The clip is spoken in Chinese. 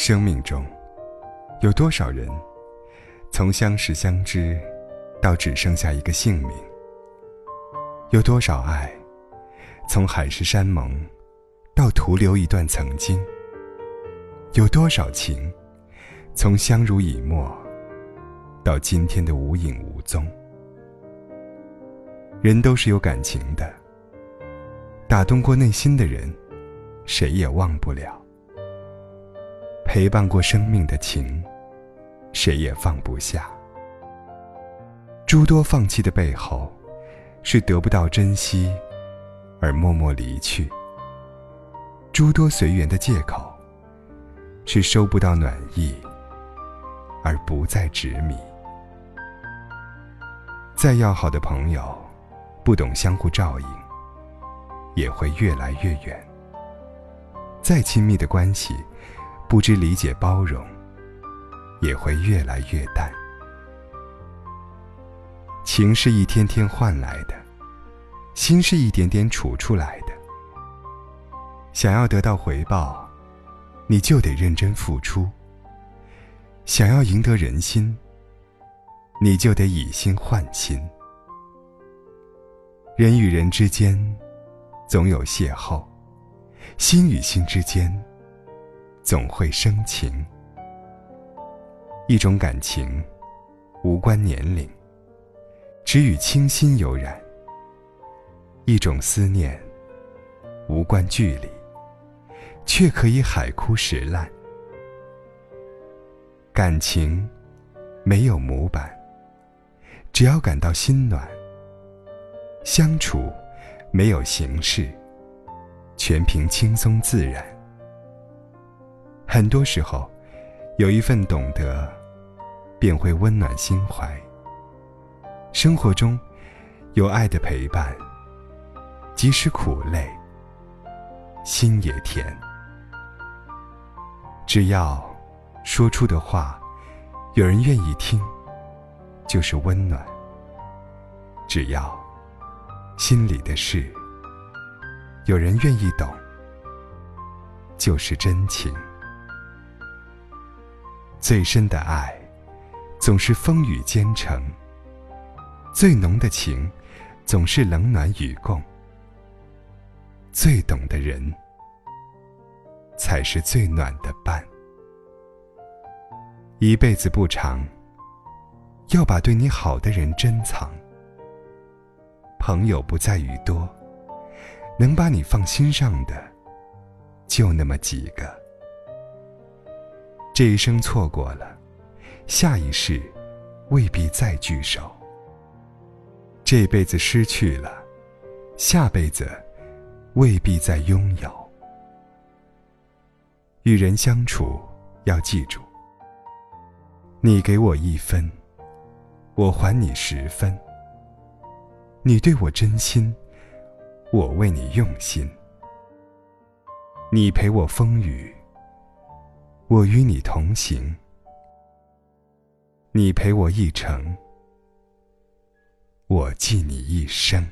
生命中，有多少人，从相识相知，到只剩下一个姓名？有多少爱，从海誓山盟，到徒留一段曾经？有多少情，从相濡以沫，到今天的无影无踪？人都是有感情的，打动过内心的人，谁也忘不了。陪伴过生命的情，谁也放不下。诸多放弃的背后，是得不到珍惜，而默默离去；诸多随缘的借口，是收不到暖意，而不再执迷。再要好的朋友，不懂相互照应，也会越来越远。再亲密的关系，不知理解包容，也会越来越淡。情是一天天换来的，心是一点点储出来的。想要得到回报，你就得认真付出；想要赢得人心，你就得以心换心。人与人之间，总有邂逅；心与心之间，总会生情，一种感情无关年龄，只与清新有染；一种思念无关距离，却可以海枯石烂。感情没有模板，只要感到心暖；相处没有形式，全凭轻松自然。很多时候，有一份懂得，便会温暖心怀。生活中，有爱的陪伴，即使苦累，心也甜。只要说出的话，有人愿意听，就是温暖；只要心里的事，有人愿意懂，就是真情。最深的爱，总是风雨兼程；最浓的情，总是冷暖与共。最懂的人，才是最暖的伴。一辈子不长，要把对你好的人珍藏。朋友不在于多，能把你放心上的，就那么几个。这一生错过了，下一世未必再聚首。这辈子失去了，下辈子未必再拥有。与人相处要记住：你给我一分，我还你十分；你对我真心，我为你用心；你陪我风雨。我与你同行，你陪我一程，我记你一生。